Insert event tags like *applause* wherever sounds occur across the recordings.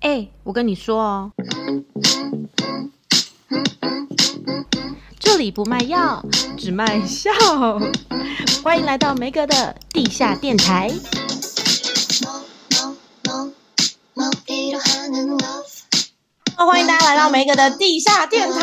哎、我跟你说哦，这里不卖药，只卖笑。欢迎来到梅格的地下电台。欢迎大家来到梅格的地下电台。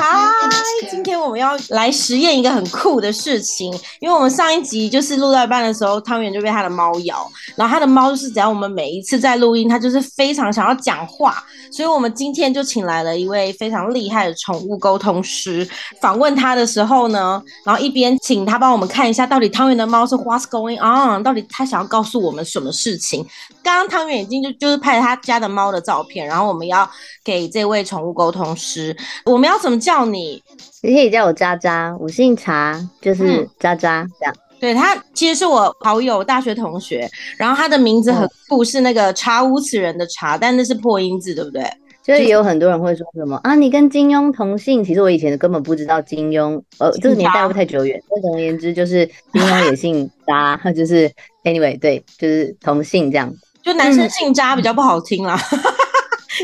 今天我们要来实验一个很酷的事情，因为我们上一集就是录到一半的时候，汤圆就被他的猫咬，然后他的猫就是只要我们每一次在录音，它就是非常想要讲话，所以我们今天就请来了一位非常厉害的宠物沟通师。访问他的时候呢，然后一边请他帮我们看一下到底汤圆的猫是 What's going on，到底他想要告诉我们什么事情。刚刚汤圆已经就就是拍了他家的猫的照片，然后我们要给这位。宠物沟通师，我们要怎么叫你？你可以叫我渣渣，我姓查，就是渣渣、嗯、这样。对，他其实是我好友，大学同学，然后他的名字很酷，是那个查无此人的查，但那是破音字，对不对？就是也有很多人会说什么啊，你跟金庸同姓。其实我以前根本不知道金庸，呃，这个年代会不太久远？那总而言之，就是金庸也姓渣，*laughs* 就是 anyway，对，就是同姓这样。就男生姓渣比较不好听啦。嗯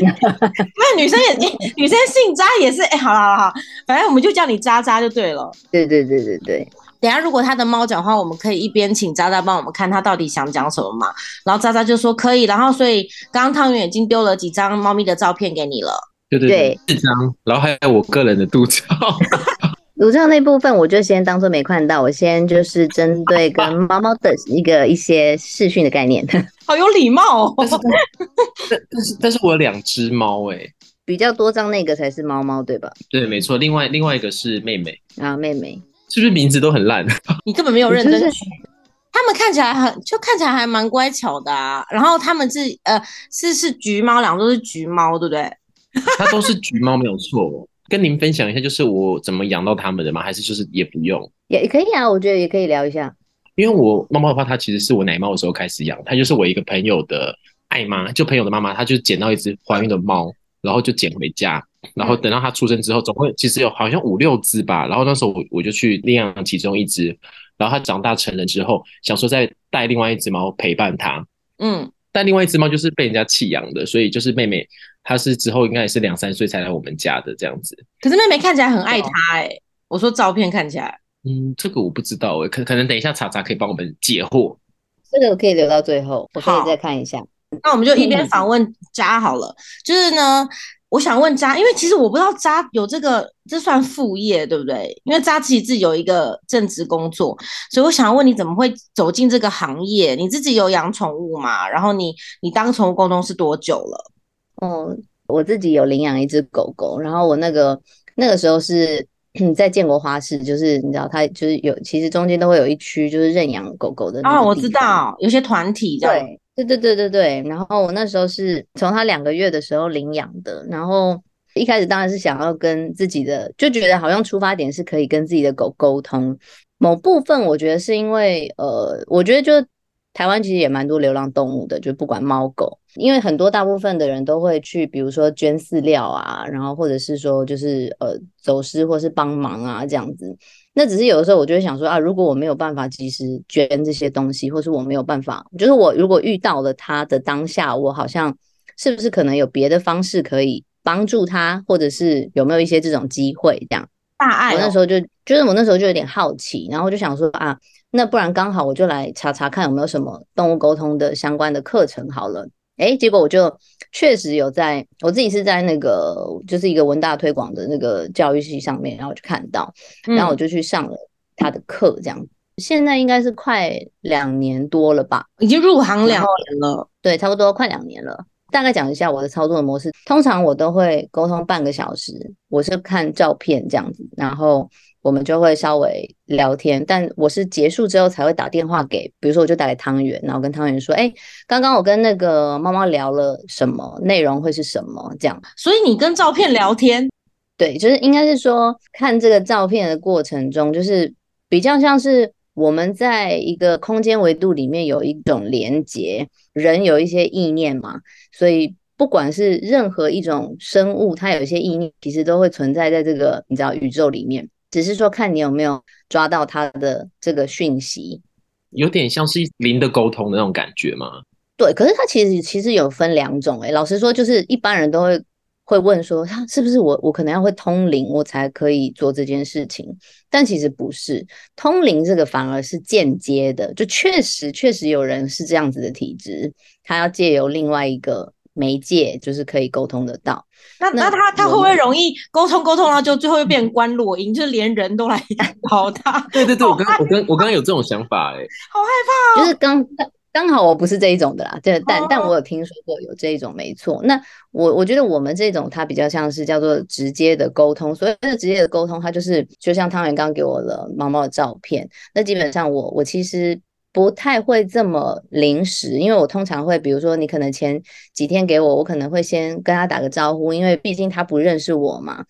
*laughs* 因为女生也，女生姓渣也是，哎、欸，好了好了好，反正我们就叫你渣渣就对了。对对对对对。等下如果他的猫讲话，我们可以一边请渣渣帮我们看他到底想讲什么嘛。然后渣渣就说可以，然后所以刚刚汤圆已经丢了几张猫咪的照片给你了。对对对，四张，然后还有我个人的肚子。*laughs* 乳罩那部分我就先当做没看到，我先就是针对跟猫猫的一个一些视讯的概念。*laughs* 好有礼貌哦！但是但是但是我有两只猫哎，比较多张那个才是猫猫对吧？对，没错。另外另外一个是妹妹啊，妹妹是不是名字都很烂？*laughs* 你根本没有认真取。他们看起来很就看起来还蛮乖巧的啊。然后他们是呃是是橘猫，两个都是橘猫，对不对？它都是橘猫没有错。跟您分享一下，就是我怎么养到他们的吗？还是就是也不用？也可以啊，我觉得也可以聊一下。因为我猫猫的话，它其实是我奶猫的时候开始养，它就是我一个朋友的爱妈，就朋友的妈妈，她就捡到一只怀孕的猫，然后就捡回家，然后等到它出生之后，总会其实有好像五六只吧，然后那时候我我就去领养其中一只，然后它长大成人之后，想说再带另外一只猫陪伴它，嗯。但另外一只猫就是被人家弃养的，所以就是妹妹，她是之后应该也是两三岁才来我们家的这样子。可是妹妹看起来很爱她哎、欸，我说照片看起来，嗯，这个我不知道哎、欸，可可能等一下查查可以帮我们解惑。这个我可以留到最后，我可以再看一下。那我们就一边访问家好了，就是呢。我想问渣，因为其实我不知道渣有这个，这算副业对不对？因为渣其实自己有一个正职工作，所以我想要问你怎么会走进这个行业？你自己有养宠物吗？然后你你当宠物沟通是多久了？哦，我自己有领养一只狗狗，然后我那个那个时候是 *clears throat* 在建国花市，就是你知道它就是有，其实中间都会有一区就是认养狗狗的啊、哦，我知道有些团体。对对对对对对，然后我那时候是从他两个月的时候领养的，然后一开始当然是想要跟自己的，就觉得好像出发点是可以跟自己的狗沟通。某部分我觉得是因为，呃，我觉得就台湾其实也蛮多流浪动物的，就不管猫狗，因为很多大部分的人都会去，比如说捐饲料啊，然后或者是说就是呃走失或是帮忙啊这样子。那只是有的时候，我就会想说啊，如果我没有办法及时捐这些东西，或是我没有办法，就是我如果遇到了他的当下，我好像是不是可能有别的方式可以帮助他，或者是有没有一些这种机会这样？大爱、哦，我那时候就就是我那时候就有点好奇，然后就想说啊，那不然刚好我就来查查看有没有什么动物沟通的相关的课程好了。诶，结果我就确实有在，我自己是在那个就是一个文大推广的那个教育系上面，然后就看到，然后我就去上了他的课，这样。嗯、现在应该是快两年多了吧，已经入行两年了，对，差不多快两年了。大概讲一下我的操作的模式，通常我都会沟通半个小时，我是看照片这样子，然后。我们就会稍微聊天，但我是结束之后才会打电话给，比如说我就打给汤圆，然后跟汤圆说，哎，刚刚我跟那个猫猫聊了什么，内容会是什么这样。所以你跟照片聊天，对，就是应该是说看这个照片的过程中，就是比较像是我们在一个空间维度里面有一种连接，人有一些意念嘛，所以不管是任何一种生物，它有一些意念，其实都会存在在这个你知道宇宙里面。只是说看你有没有抓到他的这个讯息，有点像是零的沟通的那种感觉吗？对，可是它其实其实有分两种诶、欸，老实说，就是一般人都会会问说，他是不是我我可能要会通灵，我才可以做这件事情？但其实不是，通灵这个反而是间接的，就确实确实有人是这样子的体质，他要借由另外一个媒介，就是可以沟通得到。那那他他会不会容易沟通沟通，然后就最后又变成观落阴，就是连人都来 *laughs* 找他？*laughs* 对对对，我刚我刚我刚刚有这种想法哎、欸，好害怕哦，就是刚。刚好我不是这一种的啦，对，但但我有听说过有这一种，没错。那我我觉得我们这种它比较像是叫做直接的沟通，所谓的直接的沟通，它就是就像汤圆刚给我的毛毛的照片。那基本上我我其实不太会这么临时，因为我通常会比如说你可能前几天给我，我可能会先跟他打个招呼，因为毕竟他不认识我嘛。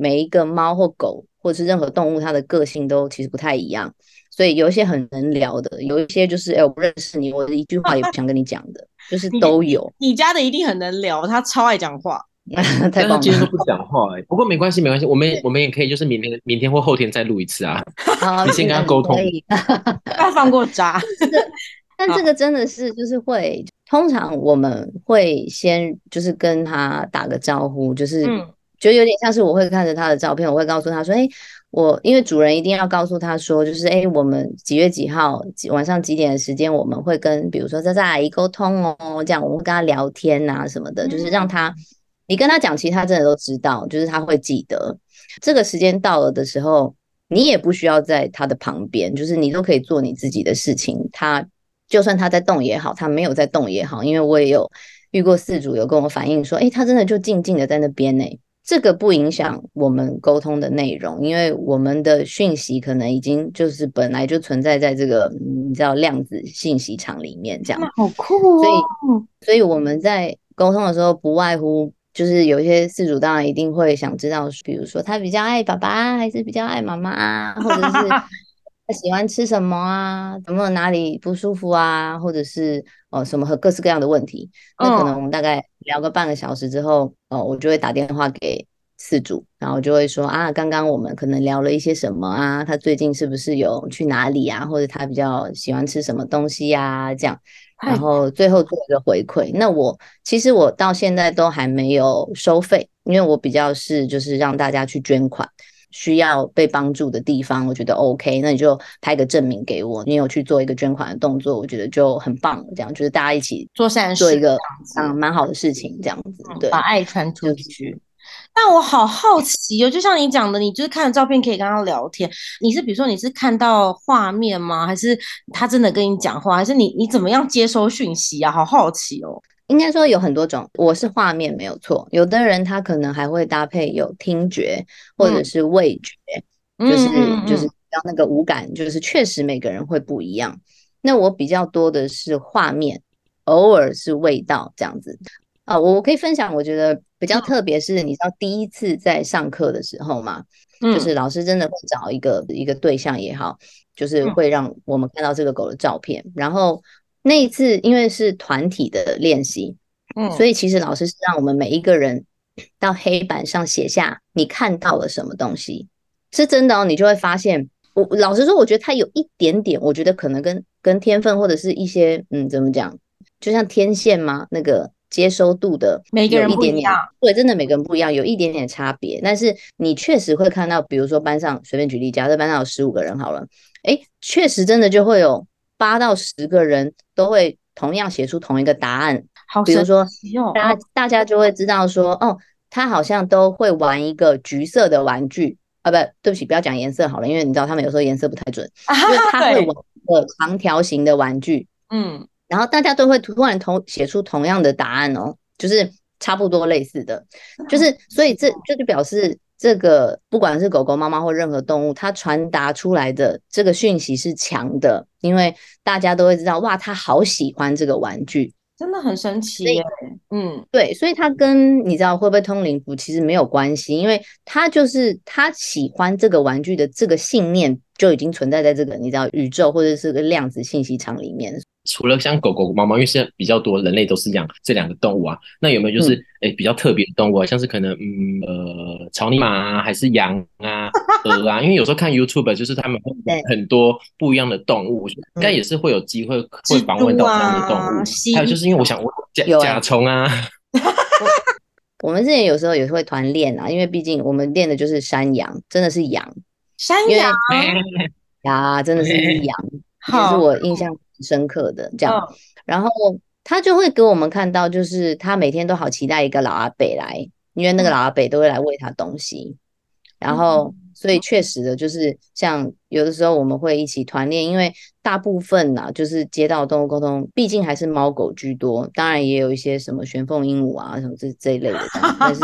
每一个猫或狗或者是任何动物，它的个性都其实不太一样。所以有一些很能聊的，有一些就是哎、欸，我不认识你，我一句话也不想跟你讲的，就是都有你。你家的一定很能聊，他超爱讲话，*laughs* 太棒了。今天都不讲话哎、欸，不过没关系，没关系，我们我们也可以就是明天明天或后天再录一次啊。*laughs* 好，你先跟他沟通，*laughs* 不要放过渣。但这个真的是就是会，通常我们会先就是跟他打个招呼，就是觉得有点像是我会看着他的照片，我会告诉他说，哎、欸。我因为主人一定要告诉他说，就是哎，我们几月几号晚上几点的时间，我们会跟比如说渣渣阿姨沟通哦，这样我们跟他聊天啊什么的，就是让他你跟他讲，其实他真的都知道，就是他会记得。这个时间到了的时候，你也不需要在他的旁边，就是你都可以做你自己的事情。他就算他在动也好，他没有在动也好，因为我也有遇过四主有跟我反映说，哎，他真的就静静的在那边呢。这个不影响我们沟通的内容，因为我们的讯息可能已经就是本来就存在在这个你知道量子信息场里面，这样。好酷哦！所以，所以我们在沟通的时候，不外乎就是有一些事主当然一定会想知道，比如说他比较爱爸爸，还是比较爱妈妈，或者是 *laughs* 他喜欢吃什么啊，有没有哪里不舒服啊，或者是哦什么和各式各样的问题。那可能我们大概聊个半个小时之后。哦，我就会打电话给饲主，然后就会说啊，刚刚我们可能聊了一些什么啊，他最近是不是有去哪里啊，或者他比较喜欢吃什么东西呀，这样，然后最后做一个回馈。那我其实我到现在都还没有收费，因为我比较是就是让大家去捐款，需要被帮助的地方，我觉得 OK，那你就拍个证明给我，你有去做一个捐款的动作，我觉得就很棒。这样就是大家一起做善事，做一个嗯蛮好的事情，这样子对，把爱传出去。但我好好奇哦，就像你讲的，你就是看了照片可以跟他聊天，你是比如说你是看到画面吗？还是他真的跟你讲话？还是你你怎么样接收讯息啊？好好奇哦。应该说有很多种，我是画面没有错，有的人他可能还会搭配有听觉或者是味觉，嗯、就是就是让那个五感，就是确实每个人会不一样。那我比较多的是画面，偶尔是味道这样子啊。我我可以分享，我觉得比较特别是，你知道第一次在上课的时候嘛，嗯、就是老师真的会找一个一个对象也好，就是会让我们看到这个狗的照片，然后。那一次，因为是团体的练习，嗯，所以其实老师是让我们每一个人到黑板上写下你看到了什么东西，是真的哦。你就会发现，我老实说，我觉得他有一点点，我觉得可能跟跟天分或者是一些，嗯，怎么讲，就像天线嘛，那个接收度的，每个人不一样，对，真的每个人不一样，有一点点差别。但是你确实会看到，比如说班上随便举例，假设班上有十五个人好了，诶，确实真的就会有。八到十个人都会同样写出同一个答案，好，比如说，大家大家就会知道说，哦，他好像都会玩一个橘色的玩具。啊，不，对不起，不要讲颜色好了，因为你知道他们有时候颜色不太准，因 *laughs* 为他会玩一个长条形的玩具，嗯，然后大家都会突然同写出同样的答案哦，就是差不多类似的，就是所以这这就表示。这个不管是狗狗、猫猫或任何动物，它传达出来的这个讯息是强的，因为大家都会知道，哇，它好喜欢这个玩具，真的很神奇耶。嗯，对，所以它跟你知道会不会通灵符其实没有关系，因为它就是它喜欢这个玩具的这个信念就已经存在在这个你知道宇宙或者是个量子信息场里面。除了像狗狗、猫猫，因为现在比较多人类都是养这两个动物啊，那有没有就是哎、嗯。欸、比较特别的动物啊，像是可能嗯呃草泥马啊，还是羊啊、鹅啊？*laughs* 因为有时候看 YouTube 就是他们很多不一样的动物，应该也是会有机会会访问到这样的动物。还有就是因为我想问甲甲虫啊。*laughs* 我们之前有时候也是会团练啊，因为毕竟我们练的就是山羊，真的是羊，山羊？*laughs* 呀，真的是羊，这是我印象很深刻的这样。然后他就会给我们看到，就是他每天都好期待一个老阿北来，因为那个老阿北都会来喂他东西，然后。所以确实的，就是像有的时候我们会一起团练，因为大部分呐、啊，就是街道动物沟通，毕竟还是猫狗居多，当然也有一些什么玄凤鹦鹉啊什么这这一类的，但是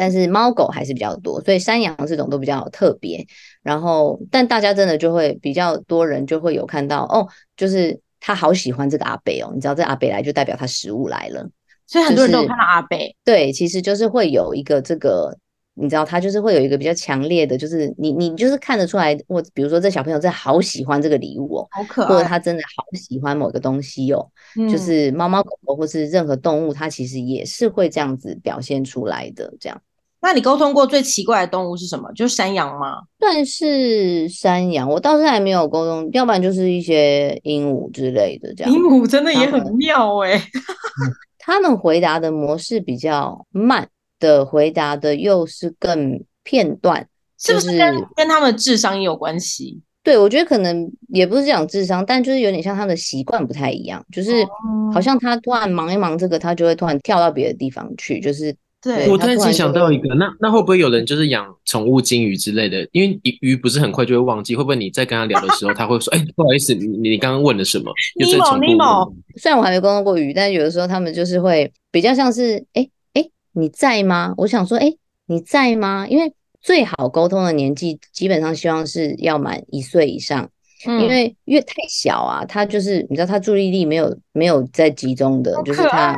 但是猫狗还是比较多，所以山羊这种都比较特别。然后，但大家真的就会比较多人就会有看到哦，就是他好喜欢这个阿伯哦，你知道这阿伯来就代表他食物来了，所以很多人都有看到阿伯、就是。对，其实就是会有一个这个。你知道他就是会有一个比较强烈的，就是你你就是看得出来，或比如说这小朋友真的好喜欢这个礼物哦，好可爱，或者他真的好喜欢某个东西哦，嗯、就是猫猫狗狗或是任何动物，它其实也是会这样子表现出来的。这样，那你沟通过最奇怪的动物是什么？就是山羊吗？算是山羊，我倒是还没有沟通，要不然就是一些鹦鹉之类的。这样，鹦鹉真的也很妙哎、欸，*laughs* 他们回答的模式比较慢。的回答的又是更片段，是不是跟、就是、跟他们的智商也有关系？对，我觉得可能也不是讲智商，但就是有点像他们的习惯不太一样，就是好像他突然忙一忙这个，他就会突然跳到别的地方去，就是。对，我突然间想到一个，那那会不会有人就是养宠物金鱼之类的？因为鱼不是很快就会忘记，会不会你在跟他聊的时候，他会说：“ *laughs* 哎、欸，不好意思，你你刚刚问了什么？”尼莫尼莫，虽然我还没沟通过鱼，但是有的时候他们就是会比较像是哎。欸你在吗？我想说，哎、欸，你在吗？因为最好沟通的年纪，基本上希望是要满一岁以上，嗯、因为越太小啊，他就是你知道，他注意力没有没有在集中的，就是他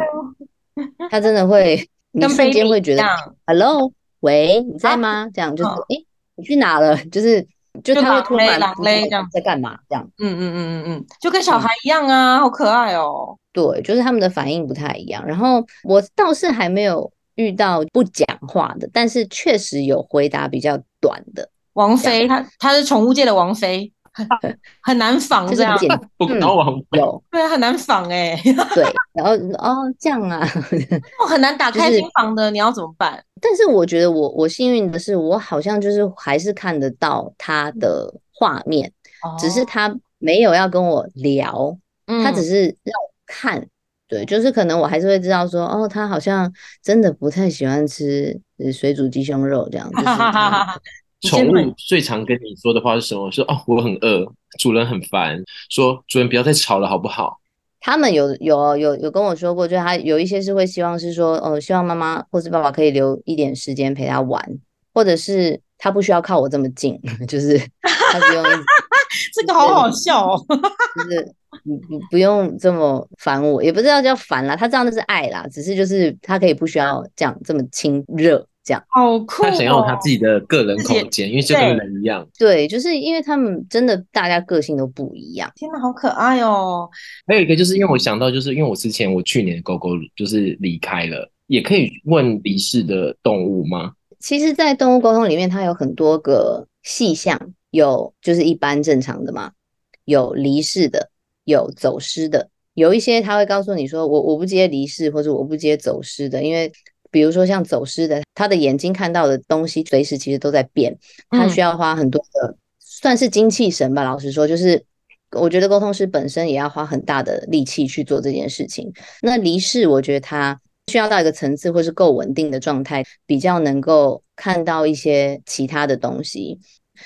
他真的会，你瞬间会觉得，Hello，喂，你在吗？啊、这样就是，哎、欸，你去哪了？*laughs* 就是，就他会突然这样在干嘛？这样，嗯嗯嗯嗯嗯，就跟小孩一样啊，嗯、好可爱哦。对，就是他们的反应不太一样。然后我倒是还没有。遇到不讲话的，但是确实有回答比较短的王菲，她她是宠物界的王菲，很 *laughs* 很难仿这样，不可能王菲有。对，很难仿哎，对，然后哦这样啊，我 *laughs* 很难打开新房的，你要怎么办？但是我觉得我我幸运的是，我好像就是还是看得到他的画面，只是他没有要跟我聊，他只是让我看。对，就是可能我还是会知道说，哦，他好像真的不太喜欢吃水煮鸡胸肉这样。就是 *laughs* 宠物最常跟你说的话是什么？说哦，我很饿，主人很烦，说主人不要再吵了，好不好？他们有有有有跟我说过，就是他有一些是会希望是说，哦，希望妈妈或是爸爸可以留一点时间陪他玩，或者是他不需要靠我这么近，*laughs* 就是他不用。*laughs* 这个好好笑哦，*laughs* 就是。你你不用这么烦我，也不知道叫烦啦，他这样就是爱啦，只是就是他可以不需要这样这么亲热这样。好酷哦！他想要他自己的个人空间，因为就跟人一样。对，就是因为他们真的大家个性都不一样。天哪，好可爱哦！还有一个就是因为我想到，就是因为我之前我去年的狗狗就是离开了，也可以问离世的动物吗？其实，在动物沟通里面，它有很多个细项，有就是一般正常的嘛，有离世的。有走失的，有一些他会告诉你说，我我不接离世或者我不接走失的，因为比如说像走失的，他的眼睛看到的东西随时其实都在变，他需要花很多的，算是精气神吧。老实说，就是我觉得沟通师本身也要花很大的力气去做这件事情。那离世，我觉得他需要到一个层次或是够稳定的状态，比较能够看到一些其他的东西。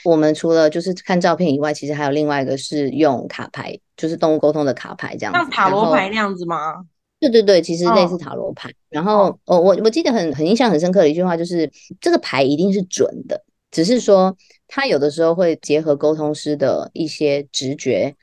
我们除了就是看照片以外，其实还有另外一个是用卡牌，就是动物沟通的卡牌这样子，像塔罗牌那样子吗？对对对，其实类似塔罗牌。哦、然后，哦，我我记得很很印象很深刻的一句话就是，这个牌一定是准的，只是说它有的时候会结合沟通师的一些直觉，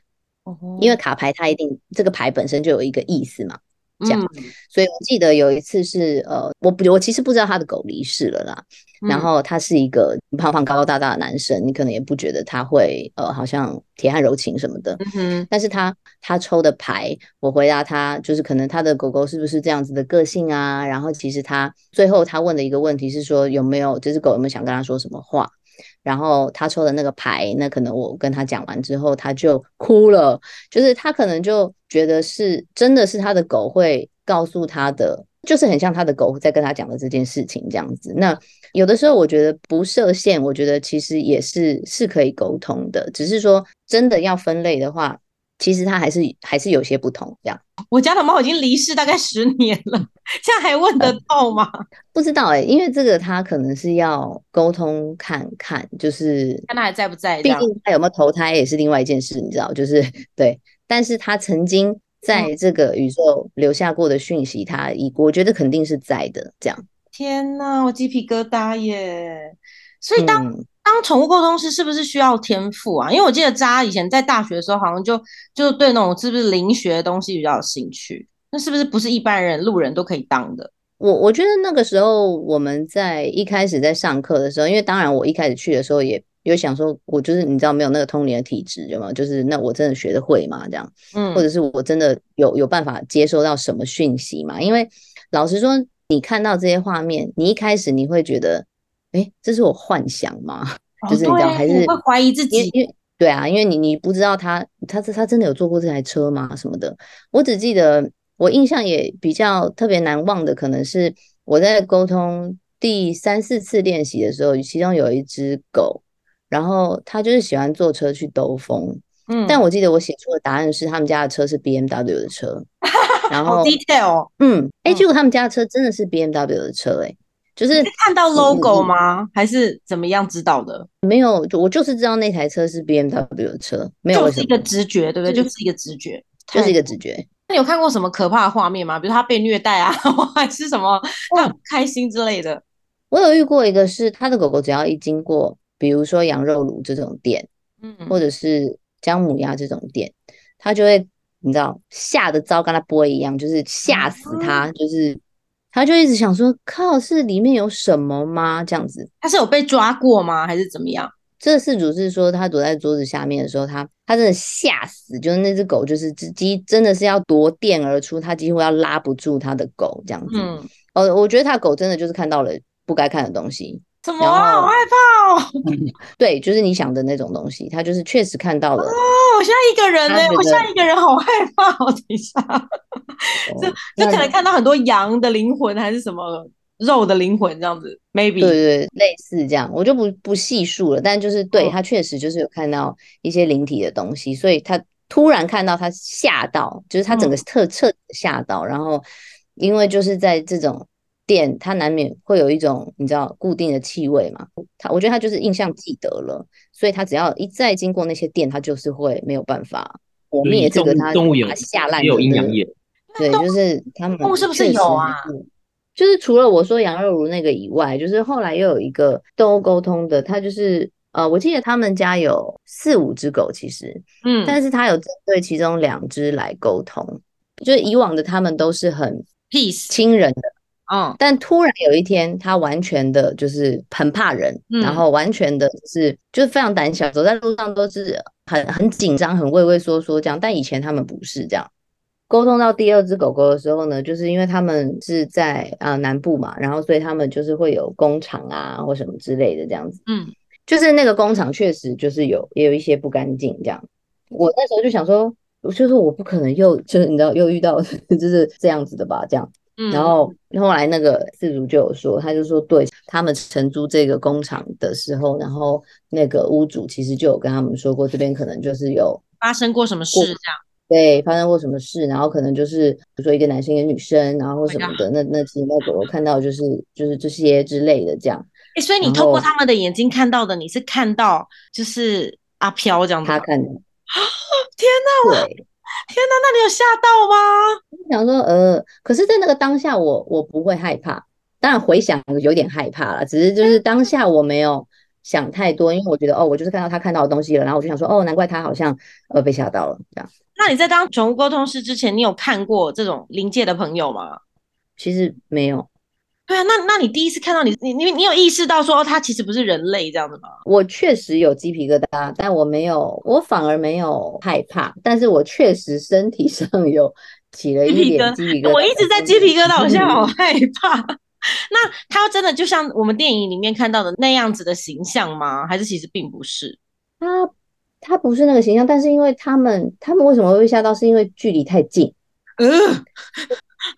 哦、因为。卡牌它一定这个牌本身就有一个意思嘛，这样。嗯、所以我记得有一次是呃，我不我其实不知道他的狗离世了啦。嗯、然后他是一个胖胖高高大大的男生，你可能也不觉得他会呃，好像铁汉柔情什么的。嗯哼。但是他他抽的牌，我回答他就是可能他的狗狗是不是这样子的个性啊？然后其实他最后他问的一个问题是说有没有这只狗有没有想跟他说什么话？然后他抽的那个牌，那可能我跟他讲完之后，他就哭了。就是他可能就觉得是真的是他的狗会告诉他的，就是很像他的狗在跟他讲的这件事情这样子。那有的时候我觉得不设限，我觉得其实也是是可以沟通的，只是说真的要分类的话。其实它还是还是有些不同，这样。我家的猫已经离世大概十年了，现在还问得到吗？嗯、不知道哎、欸，因为这个它可能是要沟通看看，就是看它还在不在。毕竟它有没有投胎也是另外一件事，你知道，就是对。但是它曾经在这个宇宙留下过的讯息，它一我觉得肯定是在的，这样。天哪，我鸡皮疙瘩耶！所以当。嗯当宠物沟通师是不是需要天赋啊？因为我记得渣以前在大学的时候，好像就就对那种是不是灵学的东西比较有兴趣。那是不是不是一般人路人都可以当的？我我觉得那个时候我们在一开始在上课的时候，因为当然我一开始去的时候也有想说，我就是你知道没有那个通灵的体质，有没有？就是那我真的学得会吗？这样，嗯，或者是我真的有有办法接收到什么讯息吗？因为老实说，你看到这些画面，你一开始你会觉得。哎，这是我幻想吗？哦、就是你知道，还是会怀疑自己？因为对啊，因为你你不知道他他他他真的有坐过这台车吗？什么的？我只记得我印象也比较特别难忘的，可能是我在沟通第三四次练习的时候，其中有一只狗，然后他就是喜欢坐车去兜风。嗯，但我记得我写出的答案是他们家的车是 BMW 的车，*laughs* 然后 detail，嗯，哎，结果他们家的车真的是 BMW 的车，欸，哎。就是看到 logo 吗？嗯、还是怎么样知道的？没有，我就是知道那台车是 BMW 的车，没有就是一个直觉，对不对？就是、一个直觉，就是一个直觉。那你有看过什么可怕的画面吗？比如他被虐待啊，*laughs* 还是什么他很开心之类的？我有遇过一个是他的狗狗，只要一经过，比如说羊肉炉这种店，嗯，或者是姜母鸭这种店，他就会你知道吓得糟，跟他不会一样，就是吓死他，嗯、就是。他就一直想说，靠，是里面有什么吗？这样子，他是有被抓过吗？还是怎么样？这个事主是说，他躲在桌子下面的时候，他他真的吓死，就是那只狗，就是只鸡，真的是要夺店而出，他几乎要拉不住他的狗这样子。嗯，哦，我觉得他的狗真的就是看到了不该看的东西。怎么啊？好害怕哦！*laughs* 对，就是你想的那种东西，他就是确实看到了。哦，我现在一个人呢，我现在一个人好害怕哦。*laughs* 等一下，就就可能看到很多羊的灵魂，还是什么肉的灵魂这样子，maybe 对对，类似这样，我就不不细数了。但就是对他确实就是有看到一些灵体的东西，所以他突然看到他吓到，就是他整个特彻底吓到，然后因为就是在这种。店它难免会有一种你知道固定的气味嘛，他我觉得他就是印象记得了，所以他只要一再经过那些店，他就是会没有办法磨灭这个他动物眼他下烂有阴阳眼，对，就是他们动物是不是有啊？就是除了我说羊肉炉那个以外，就是后来又有一个动物沟通的，他就是呃，我记得他们家有四五只狗，其实嗯，但是他有针对其中两只来沟通，就是以往的他们都是很 peace 亲人的。嗯，但突然有一天，他完全的就是很怕人，嗯、然后完全的就是就是非常胆小，走在路上都是很很紧张、很畏畏缩缩这样。但以前他们不是这样。沟通到第二只狗狗的时候呢，就是因为他们是在啊、呃、南部嘛，然后所以他们就是会有工厂啊或什么之类的这样子。嗯，就是那个工厂确实就是有也有一些不干净这样。我那时候就想说，就是我不可能又就是你知道又遇到 *laughs* 就是这样子的吧，这样。然后后来那个事主就有说，他就说，对他们承租这个工厂的时候，然后那个屋主其实就有跟他们说过，这边可能就是有发生过什么事这样。对，发生过什么事，然后可能就是比如说一个男生一个女生，然后或什么的，那那其实那个我看到就是就是这些之类的这样。哎，所以你透过他们的眼睛看到的，你是看到就是阿飘这样子，他看的。天哪！对。天哪，那你有吓到吗？我想说，呃，可是，在那个当下我，我我不会害怕。当然回想有点害怕了，只是就是当下我没有想太多，因为我觉得，哦，我就是看到他看到的东西了，然后我就想说，哦，难怪他好像呃被吓到了这样。那你在当宠物沟通师之前，你有看过这种临界的朋友吗？其实没有。对啊，那那你第一次看到你你你你有意识到说哦他其实不是人类这样子吗？我确实有鸡皮疙瘩，但我没有，我反而没有害怕，但是我确实身体上有起了一点鸡皮疙瘩。我一直在鸡皮疙瘩，我现在好害怕。*laughs* 那他真的就像我们电影里面看到的那样子的形象吗？还是其实并不是？他他不是那个形象，但是因为他们他们为什么会被吓到？是因为距离太近，嗯，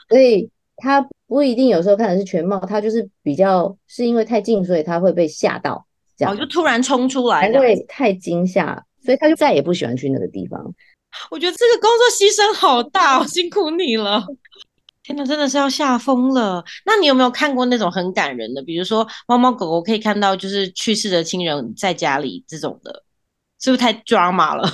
所以他。不一定，有时候看的是全貌，它就是比较是因为太近，所以它会被吓到，这样、哦、就突然冲出来，因为太惊吓，所以他就再也不喜欢去那个地方。*laughs* 我觉得这个工作牺牲好大，辛苦你了。天哪，真的是要吓疯了。那你有没有看过那种很感人的，比如说猫猫狗狗可以看到就是去世的亲人在家里这种的，是不是太 drama 了？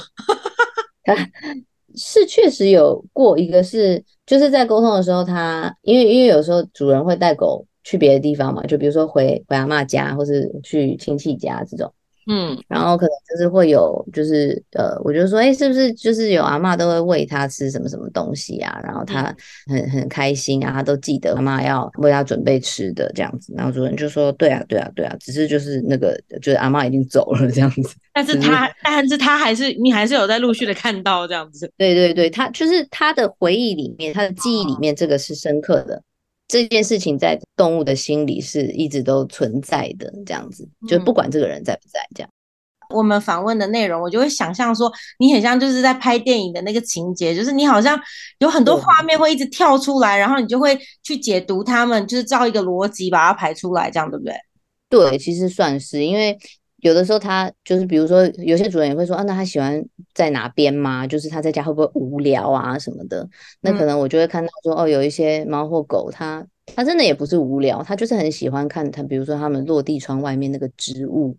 *laughs* 是确实有过一个是，就是在沟通的时候他，因为因为有时候主人会带狗去别的地方嘛，就比如说回回阿嬷家，或是去亲戚家这种。嗯，然后可能就是会有，就是呃，我就说，哎，是不是就是有阿嬷都会喂他吃什么什么东西啊？然后他很很开心啊，他都记得阿嬷要为他准备吃的这样子。然后主人就说，对啊，对啊，对啊，只是就是那个，就是阿嬷已经走了这样子。*laughs* 但是他，是但是他还是你还是有在陆续的看到这样子。对对对，他就是他的回忆里面，他的记忆里面，这个是深刻的。这件事情在动物的心里是一直都存在的，这样子，就不管这个人在不在，这样。我们访问的内容，我就会想象说，你很像就是在拍电影的那个情节，就是你好像有很多画面会一直跳出来，然后你就会去解读他们，就是照一个逻辑把它排出来，这样对不对？对，其实算是，因为。有的时候他就是，比如说有些主人也会说，啊，那他喜欢在哪边吗？就是他在家会不会无聊啊什么的？那可能我就会看到说，哦，有一些猫或狗，它它真的也不是无聊，它就是很喜欢看它，比如说他们落地窗外面那个植物，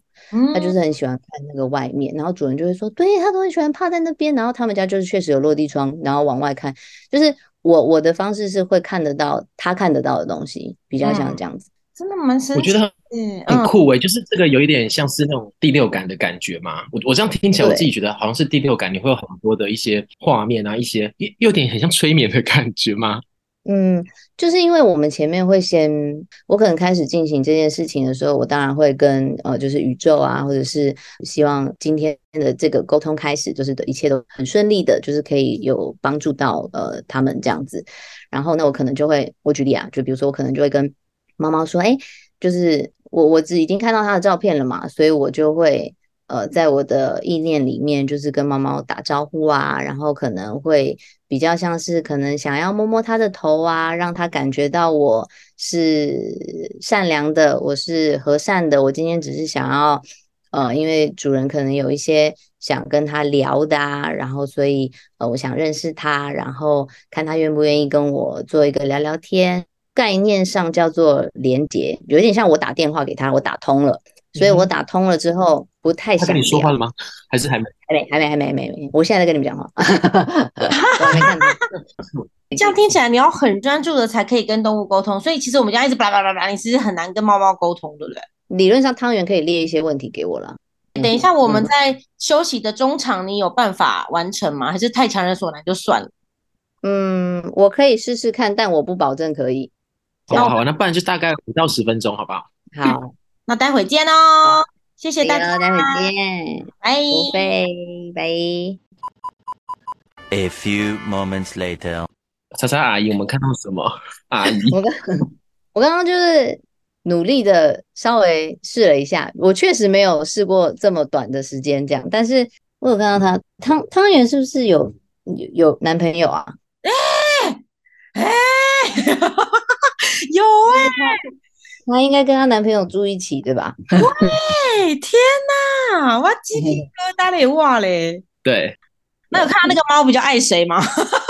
它就是很喜欢看那个外面。然后主人就会说，对，它都很喜欢趴在那边。然后他们家就是确实有落地窗，然后往外看，就是我我的方式是会看得到他看得到的东西，比较像这样子。真的蛮神奇，我觉得很酷诶、欸，就是这个有一点像是那种第六感的感觉嘛。我我这样听起来，我自己觉得好像是第六感，你会有很多的一些画面啊，一些又有点很像催眠的感觉吗？嗯，就是因为我们前面会先，我可能开始进行这件事情的时候，我当然会跟呃，就是宇宙啊，或者是希望今天的这个沟通开始，就是的一切都很顺利的，就是可以有帮助到呃他们这样子。然后那，我可能就会，我举例啊，就比如说我可能就会跟。猫猫说：“哎，就是我，我只已经看到它的照片了嘛，所以我就会呃，在我的意念里面，就是跟猫猫打招呼啊，然后可能会比较像是可能想要摸摸它的头啊，让它感觉到我是善良的，我是和善的。我今天只是想要呃，因为主人可能有一些想跟他聊的啊，然后所以呃，我想认识他，然后看他愿不愿意跟我做一个聊聊天。”概念上叫做连接，有点像我打电话给他，我打通了，所以我打通了之后不太想。他跟你说话了吗？还是还没？还没？还没？还没？还没？我现在在跟你们讲话。*laughs* 我还没看到。*laughs* 这样听起来你要很专注的才可以跟动物沟通，所以其实我们家一直叭叭叭叭，你其实很难跟猫猫沟通，对不对？理论上汤圆可以列一些问题给我了。等一下我们在休息的中场，你有办法完成吗？还是太强人所难就算了？嗯，我可以试试看，但我不保证可以。好好，那不然就大概五到十分钟，好不好？好，那待会见哦。谢谢大家，待会见，拜拜拜。A few moments later，叉叉阿姨，我们看到什么？阿姨，我刚我刚刚就是努力的稍微试了一下，我确实没有试过这么短的时间这样，但是我有看到他汤汤圆是不是有有有男朋友啊？哎哎。有哎、欸，她应该跟她男朋友住一起，对吧？喂，天哪，我鸡皮疙瘩嘞，哇嘞！对，那有看到那个猫比较爱谁吗？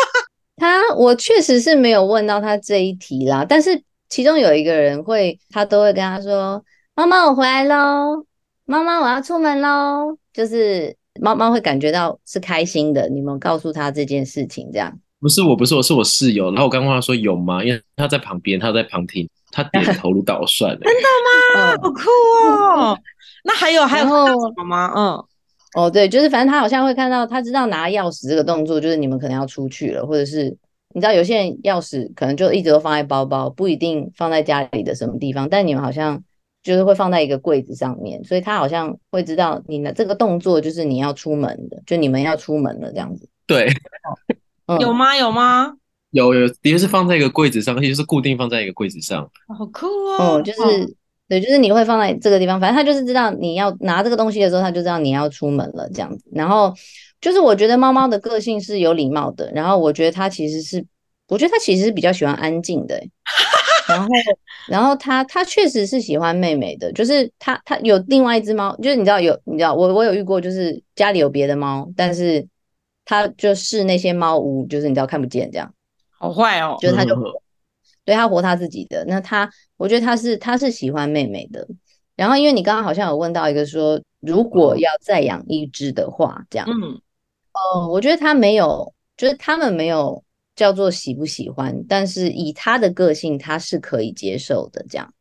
*laughs* 他，我确实是没有问到他这一题啦。但是其中有一个人会，他都会跟他说：“妈妈，我回来喽，妈妈，我要出门喽。”就是猫猫会感觉到是开心的。你们告诉他这件事情，这样。不是我，不是我，是我室友。然后我刚问他说有吗？因为他在旁边，他在旁听，他点头如捣蒜。*laughs* 真的吗？好酷哦！那还有还有什么吗？嗯，哦，对，就是反正他好像会看到，他知道拿钥匙这个动作，就是你们可能要出去了，或者是你知道有些人钥匙可能就一直都放在包包，不一定放在家里的什么地方，但你们好像就是会放在一个柜子上面，所以他好像会知道你的这个动作就是你要出门的，就你们要出门了这样子。对，嗯、有吗？有吗？有有，的确是放在一个柜子上，而且就是固定放在一个柜子上。好酷哦！嗯，就是。对，就是你会放在这个地方，反正他就是知道你要拿这个东西的时候，他就知道你要出门了这样子。然后就是我觉得猫猫的个性是有礼貌的，然后我觉得它其实是，我觉得它其实是比较喜欢安静的。然后，然后它它确实是喜欢妹妹的，就是它它有另外一只猫，就是你知道有你知道我我有遇过，就是家里有别的猫，但是它就是那些猫屋，就是你知道看不见这样，好坏哦，就是他就。对，他活他自己的，那他，我觉得他是他是喜欢妹妹的。然后，因为你刚刚好像有问到一个说，如果要再养一只的话，这样，嗯，哦，我觉得他没有，就是他们没有叫做喜不喜欢，但是以他的个性，他是可以接受的，这样，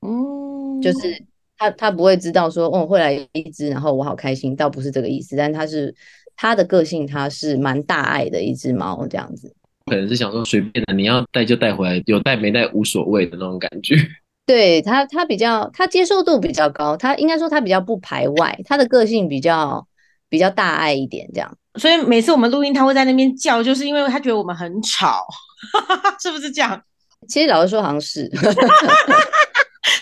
嗯，就是他他不会知道说，哦，会来一只，然后我好开心，倒不是这个意思，但他是他的个性，它是蛮大爱的一只猫，这样子。可能是想说随便的，你要带就带回来，有带没带无所谓的那种感觉。*laughs* 对他，他比较他接受度比较高，他应该说他比较不排外，他的个性比较比较大爱一点这样。所以每次我们录音，他会在那边叫，就是因为他觉得我们很吵，*laughs* 是不是这样？其实老实说，好像是。*laughs*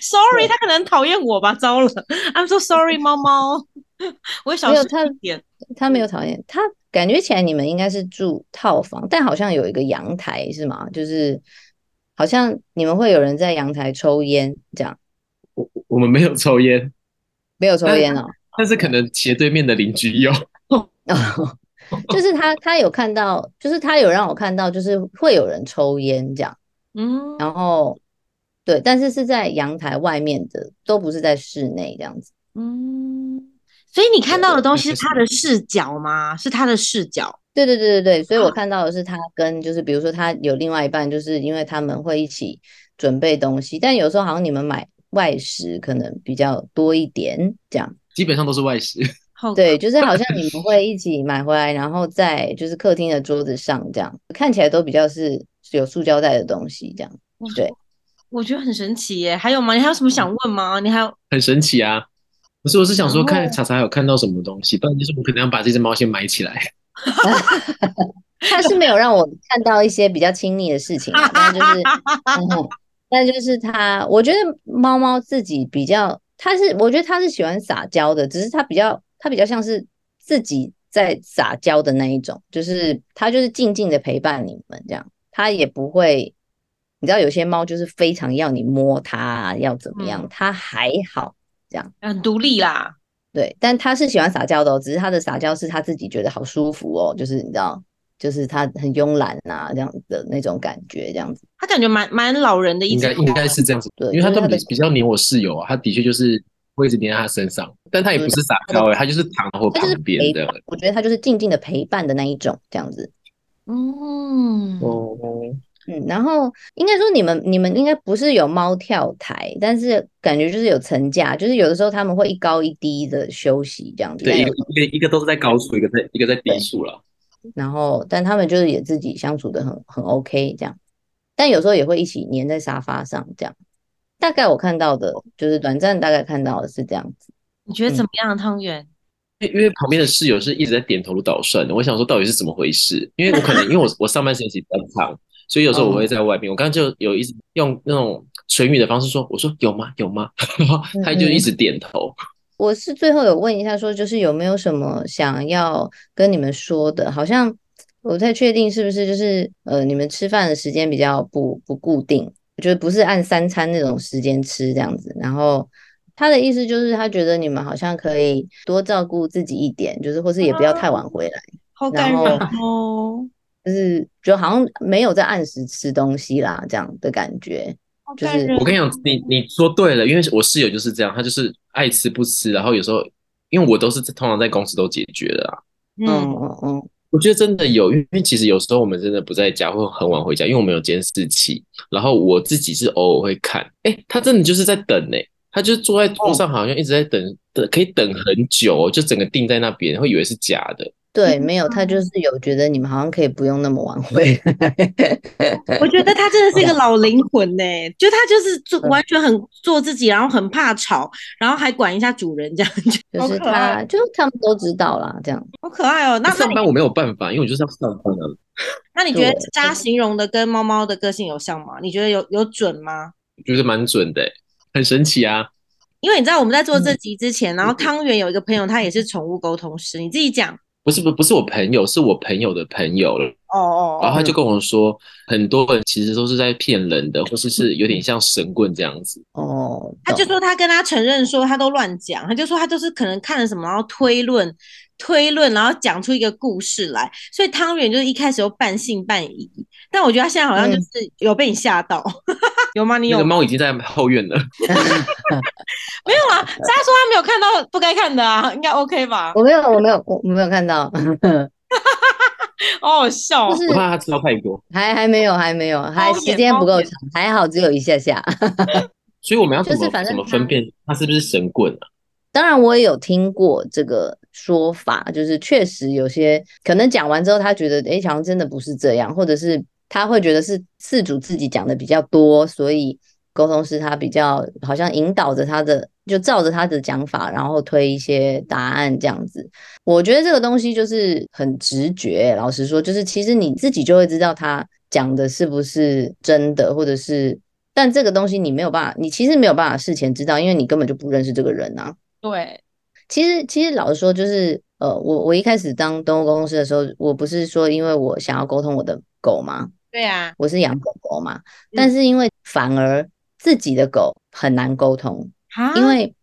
Sorry，他可能讨厌我吧？糟了，I'm so sorry，猫猫。*laughs* 我小声一点。他没有讨厌他。感觉起来你们应该是住套房，但好像有一个阳台是吗？就是好像你们会有人在阳台抽烟这样。我我们没有抽烟，*laughs* 没有抽烟哦。但是可能斜对面的邻居有。就是他他有看到，就是他有让我看到，就是会有人抽烟这样。嗯，然后对，但是是在阳台外面的，都不是在室内这样子。嗯。所以你看到的东西是他的视角吗？是他的视角。对对对对对，所以我看到的是他跟就是比如说他有另外一半，就是因为他们会一起准备东西，但有时候好像你们买外食可能比较多一点，这样。基本上都是外食。*laughs* 对，就是好像你们会一起买回来，然后在就是客厅的桌子上这样，看起来都比较是有塑胶袋的东西这样。对，我觉得很神奇耶。还有吗？你还有什么想问吗？你还有很神奇啊。不是，我是想说，看查查有看到什么东西，不然就是我可能要把这只猫先埋起来。*laughs* 他是没有让我看到一些比较亲密的事情，*laughs* 但就是，嗯，但就是他，我觉得猫猫自己比较，它是，我觉得它是喜欢撒娇的，只是它比较，它比较像是自己在撒娇的那一种，就是他就是静静的陪伴你们这样，他也不会，你知道有些猫就是非常要你摸它，要怎么样，它还好。这样。很独立啦，对，但他是喜欢撒娇的哦，只是他的撒娇是他自己觉得好舒服哦，就是你知道，就是他很慵懒啊，这样子的那种感觉，这样子，他感觉蛮蛮老人的意思，应该应该是这样子，对，因为他都比比较黏我室友啊，他的确就是会一直黏在他身上，但他也不是撒娇哎，他就是躺在我旁边的，我觉得他就是静静的陪伴的那一种，这样子，嗯，哦。嗯，然后应该说你们你们应该不是有猫跳台，但是感觉就是有层架，就是有的时候他们会一高一低的休息这样子。对，一个一个一个都是在高处，一个在一个在低处了。然后，但他们就是也自己相处的很很 OK 这样，但有时候也会一起黏在沙发上这样。大概我看到的就是短暂大概看到的是这样子。你觉得怎么样，汤圆？因为因为旁边的室友是一直在点头如捣蒜的，我想说到底是怎么回事？因为我可能因为我我上班时间其实比较长。所以有时候我会在外面，我刚刚就有一直用那种唇语的方式说，我说有吗？有吗？然 *laughs* 后他就一直点头。我是最后有问一下，说就是有没有什么想要跟你们说的？好像我不太确定是不是就是呃，你们吃饭的时间比较不不固定，我觉得不是按三餐那种时间吃这样子。然后他的意思就是他觉得你们好像可以多照顾自己一点，就是或是也不要太晚回来。好感人哦。就是就好像没有在按时吃东西啦，这样的感觉。就是我跟你讲，你你说对了，因为我室友就是这样，他就是爱吃不吃，然后有时候因为我都是通常在公司都解决的啊。嗯嗯嗯，我觉得真的有，因为其实有时候我们真的不在家，会很晚回家，因为我们有监视器，然后我自己是偶尔会看，哎，他真的就是在等呢。他就坐在桌上，好像一直在等，等可以等很久，就整个定在那边，会以为是假的。对，没有，他就是有觉得你们好像可以不用那么晚回来。*laughs* 我觉得他真的是一个老灵魂呢，就他就是做完全很做自己，然后很怕吵，然后还管一下主人这样，就是他，就是他们都知道啦，这样好可爱哦。那上班我没有办法，因为我就是要上班啊。那你觉得渣形容的跟猫猫的个性有像吗？你觉得有有准吗？我觉得蛮准的，很神奇啊。因为你知道我们在做这集之前，然后汤圆有一个朋友，他也是宠物沟通师，你自己讲。不是不不是我朋友，是我朋友的朋友了。哦哦，然后他就跟我说，很多人其实都是在骗人的，或是是有点像神棍这样子。哦，他就说他跟他承认说他都乱讲，他就说他就是可能看了什么，然后推论推论，然后讲出一个故事来。所以汤圆就是一开始又半信半疑，但我觉得他现在好像就是有被你吓到，嗯、*laughs* 有吗？你有？那个猫已经在后院了。*laughs* 没有啊，他说他没有看到不该看的啊，应该 OK 吧？我没有，我没有，我没有看到，*laughs* 好好笑。就是我怕他知道太多，还还没有，还没有，还时间不够长，还好只有一下下。*laughs* 所以我们要怎么怎么分辨他是不是神棍啊？当然，我也有听过这个说法，就是确实有些可能讲完之后，他觉得哎，好像真的不是这样，或者是他会觉得是事主自己讲的比较多，所以。沟通师他比较好像引导着他的，就照着他的讲法，然后推一些答案这样子。我觉得这个东西就是很直觉，老实说，就是其实你自己就会知道他讲的是不是真的，或者是，但这个东西你没有办法，你其实没有办法事前知道，因为你根本就不认识这个人啊。对，其实其实老实说，就是呃，我我一开始当动物公司的时候，我不是说因为我想要沟通我的狗吗？对啊，我是养狗狗嘛，但是因为反而。自己的狗很难沟通，因为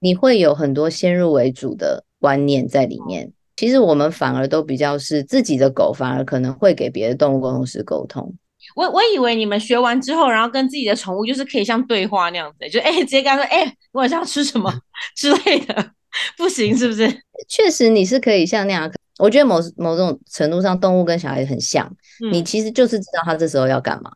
你会有很多先入为主的观念在里面。其实我们反而都比较是自己的狗，反而可能会给别的动物沟通师沟通。我我以为你们学完之后，然后跟自己的宠物就是可以像对话那样子，就哎、欸、直接跟他说，哎、晚上要吃什么 *laughs* 之类的，不行是不是？*laughs* 确实你是可以像那样，我觉得某某种程度上，动物跟小孩很像，嗯、你其实就是知道他这时候要干嘛。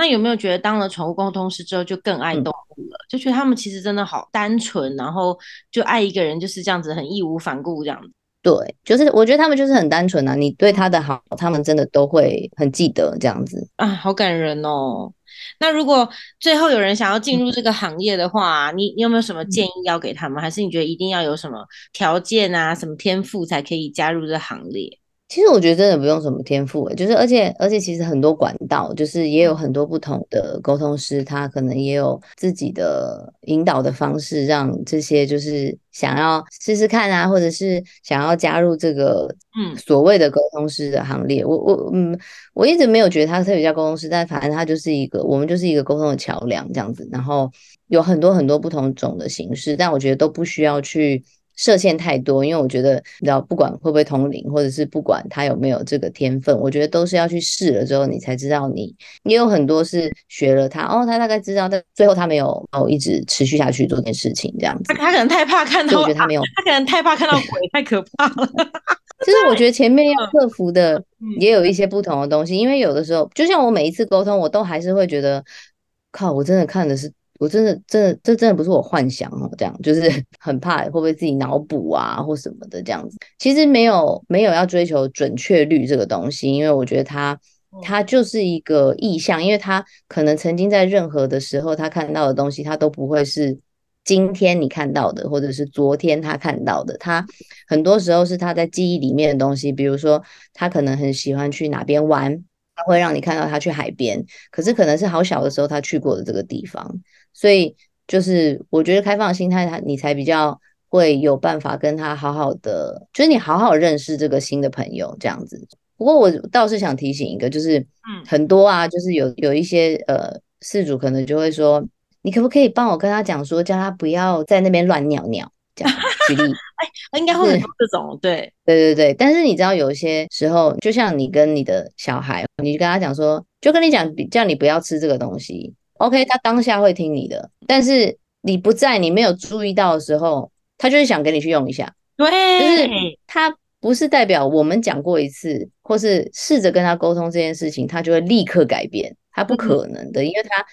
那有没有觉得当了宠物沟通师之后就更爱动物了？嗯、就觉得他们其实真的好单纯，然后就爱一个人就是这样子，很义无反顾这样子。对，就是我觉得他们就是很单纯啊，你对他的好，他们真的都会很记得这样子啊，好感人哦。那如果最后有人想要进入这个行业的话，嗯、你你有没有什么建议要给他们？还是你觉得一定要有什么条件啊，什么天赋才可以加入这行列？其实我觉得真的不用什么天赋欸，就是而且而且其实很多管道，就是也有很多不同的沟通师，他可能也有自己的引导的方式，让这些就是想要试试看啊，或者是想要加入这个嗯所谓的沟通师的行列。我我嗯，我一直没有觉得他特别叫沟通师，但反正他就是一个，我们就是一个沟通的桥梁这样子。然后有很多很多不同种的形式，但我觉得都不需要去。设限太多，因为我觉得，你知道，不管会不会通灵，或者是不管他有没有这个天分，我觉得都是要去试了之后，你才知道你。你有很多是学了他，哦，他大概知道，但最后他没有哦一直持续下去做这件事情，这样子。他他可能太怕看到，我觉得他没有，他可能太怕看到鬼，太可怕了。*laughs* 就是我觉得前面要 *laughs* 克服的也有一些不同的东西，因为有的时候，就像我每一次沟通，我都还是会觉得，靠，我真的看的是。我真的，真的，这真的不是我幻想哦，这样就是 *laughs* 很怕会不会自己脑补啊或什么的这样子。其实没有没有要追求准确率这个东西，因为我觉得它它就是一个意象，因为他可能曾经在任何的时候他看到的东西，他都不会是今天你看到的，或者是昨天他看到的。他很多时候是他在记忆里面的东西，比如说他可能很喜欢去哪边玩，他会让你看到他去海边，可是可能是好小的时候他去过的这个地方。所以就是我觉得开放的心态，他你才比较会有办法跟他好好的，就是你好好认识这个新的朋友这样子。不过我倒是想提醒一个，就是嗯，很多啊，就是有有一些呃事主可能就会说，你可不可以帮我跟他讲说，叫他不要在那边乱尿尿，这样举例。*laughs* 哎，应该会很多这种，对对对对。但是你知道，有一些时候，就像你跟你的小孩，你就跟他讲说，就跟你讲，叫你不要吃这个东西。OK，他当下会听你的，但是你不在，你没有注意到的时候，他就是想给你去用一下。对，就是他不是代表我们讲过一次，或是试着跟他沟通这件事情，他就会立刻改变，他不可能的，因为他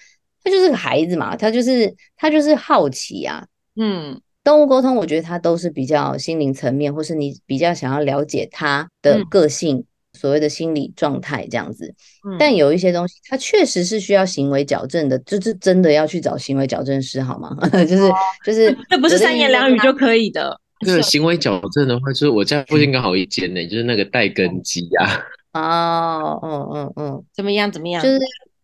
他就是个孩子嘛，他就是他就是好奇啊。嗯，动物沟通，我觉得他都是比较心灵层面，或是你比较想要了解他的个性，嗯、所谓的心理状态这样子。嗯、但有一些东西，它确实是需要行为矫正的，就是真的要去找行为矫正师，好吗？*laughs* 就是、哦、就是，这不是三言两语就可以的。那个行为矫正的话，就是我家附近刚好一间呢，就是那个戴根基呀。*laughs* 哦，嗯嗯嗯，怎么样？怎么样？就是，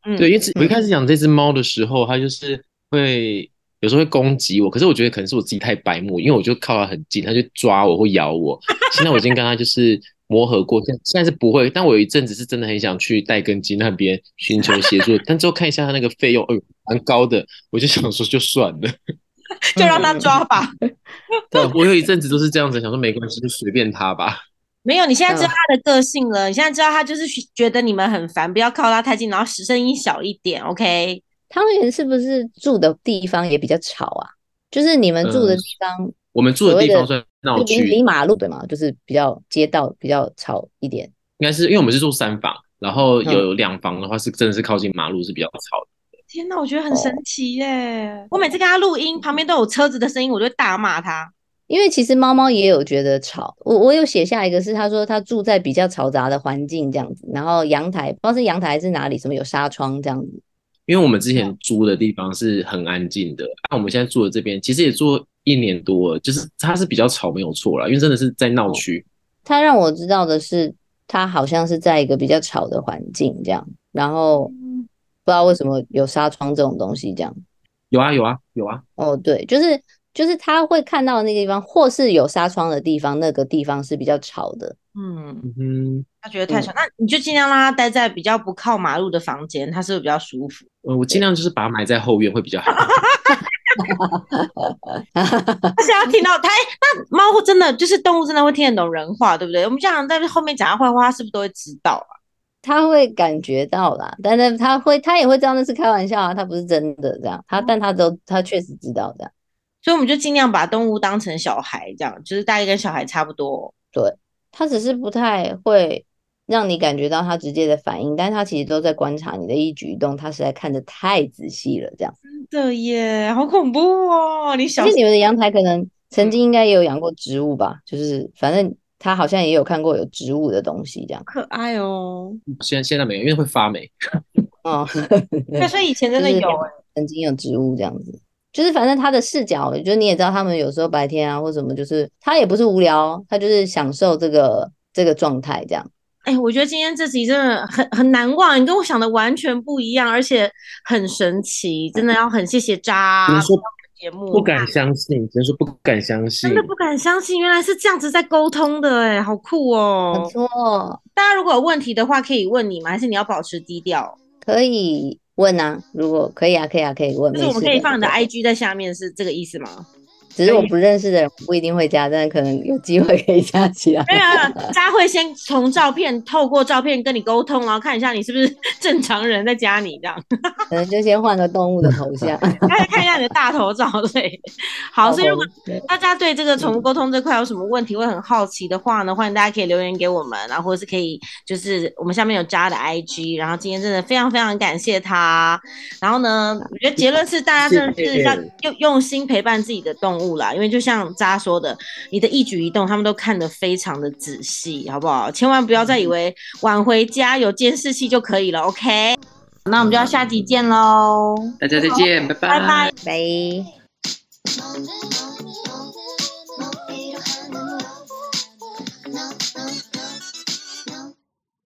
嗯、对，因为我一开始养这只猫的时候，它就是会有时候会攻击我，可是我觉得可能是我自己太白目，因为我就靠它很近，它就抓我或咬我。现在我已经跟它就是磨合过，现现在是不会。但我有一阵子是真的很想去戴根基那边寻求协助，但之后看一下他那个费用，呃，蛮高的，我就想说就算了。*laughs* 就让他抓吧。*laughs* 对，我有一阵子都是这样子，想说没关系，就随便他吧。*laughs* 没有，你现在知道他的个性了。你现在知道他就是觉得你们很烦，不要靠他太近，然后声音小一点。OK。汤圆是不是住的地方也比较吵啊？就是你们住的地方，我们住的地方算闹区，离马路对吗？就是比较街道比较吵一点。应该是因为我们是住三房，然后有两房的话是真的是靠近马路，是比较吵的。天哪，我觉得很神奇耶！哦、我每次跟他录音，旁边都有车子的声音，我就会大骂他。因为其实猫猫也有觉得吵。我我有写下一个，是他说他住在比较嘈杂的环境这样子，然后阳台不知道是阳台还是哪里，什么有纱窗这样子。因为我们之前租的地方是很安静的，那、我们现在住的这边其实也住一年多了，就是它是比较吵，没有错啦，因为真的是在闹区。他让我知道的是，他好像是在一个比较吵的环境这样，然后。不知道为什么有纱窗这种东西，这样有啊有啊有啊哦，对，就是就是他会看到的那个地方，或是有纱窗的地方，那个地方是比较吵的。嗯嗯，他觉得太吵，嗯、那你就尽量让他待在比较不靠马路的房间，他是不是比较舒服？嗯，我尽量就是把它埋在后院会比较好。*laughs* *laughs* 他想要听到他，那猫真的就是动物，真的会听得懂人话，对不对？我们这样在后面讲他坏话，他是不是都会知道啊？他会感觉到啦，但是他会，他也会知道那是开玩笑啊，他不是真的这样。他，但他都，他确实知道这样。所以我们就尽量把动物当成小孩，这样就是大概跟小孩差不多。对，他只是不太会让你感觉到他直接的反应，但是他其实都在观察你的一举一动，他实在看得太仔细了，这样。真的耶，好恐怖哦！你想，其实你们的阳台可能曾经应该也有养过植物吧？嗯、就是反正。他好像也有看过有植物的东西，这样可爱哦。现在现在没有，因为会发霉。*laughs* 哦，对，所以以前真的有，曾经有植物这样子。就是反正他的视角，就是你也知道，他们有时候白天啊或什么，就是他也不是无聊，他就是享受这个这个状态这样。哎、欸，我觉得今天这集真的很很难忘，你跟我想的完全不一样，而且很神奇，真的要很谢谢渣。节目不敢相信，真是不敢相信，真的不敢相信，原来是这样子在沟通的，哎，好酷哦！没错，大家如果有问题的话，可以问你吗？还是你要保持低调？可以问啊，如果可以啊，可以啊，可以问。就是我们可以放你的 IG 在下面，是这个意思吗？只是我不认识的人不一定会加，但是可能有机会可以加起来。没有，*laughs* 他会先从照片，透过照片跟你沟通，然后看一下你是不是 *laughs* 正常人，再加你这样。*laughs* 可能就先换个动物的头像，再看一下你的大头照。对，好，所以如果大家对这个宠物沟通这块有什么问题，会很好奇的话呢，欢迎大家可以留言给我们，然后或者是可以就是我们下面有加的 IG，然后今天真的非常非常感谢他。然后呢，我觉得结论是大家真的是要用用心陪伴自己的动物。因为就像渣说的，你的一举一动他们都看得非常的仔细，好不好？千万不要再以为晚回家有监视器就可以了，OK？那我们就要下集见喽，大家再见，拜拜，拜拜，拜。